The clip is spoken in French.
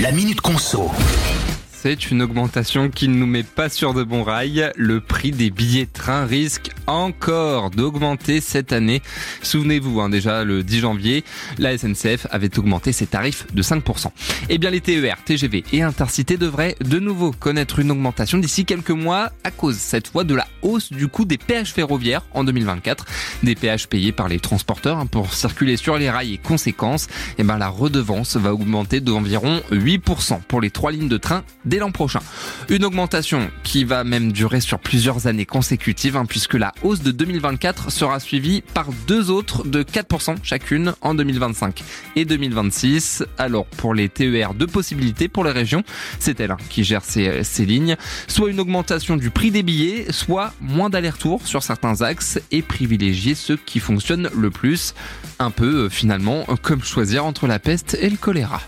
La Minute Conso. C'est une augmentation qui ne nous met pas sur de bons rails. Le prix des billets de train risque encore d'augmenter cette année. Souvenez-vous, hein, déjà le 10 janvier, la SNCF avait augmenté ses tarifs de 5%. Eh bien les TER, TGV et Intercité devraient de nouveau connaître une augmentation d'ici quelques mois à cause cette fois de la hausse du coût des péages ferroviaires en 2024. Des péages payés par les transporteurs hein, pour circuler sur les rails et conséquence, eh ben, la redevance va augmenter d'environ 8% pour les trois lignes de train dès l'an prochain. Une augmentation qui va même durer sur plusieurs années consécutives, hein, puisque la hausse de 2024 sera suivie par deux autres de 4% chacune en 2025 et 2026. Alors pour les TER, deux possibilités pour les régions. C'est elle qui gère ces, lignes. Soit une augmentation du prix des billets, soit moins d'allers-retours sur certains axes et privilégier ceux qui fonctionnent le plus. Un peu euh, finalement comme choisir entre la peste et le choléra.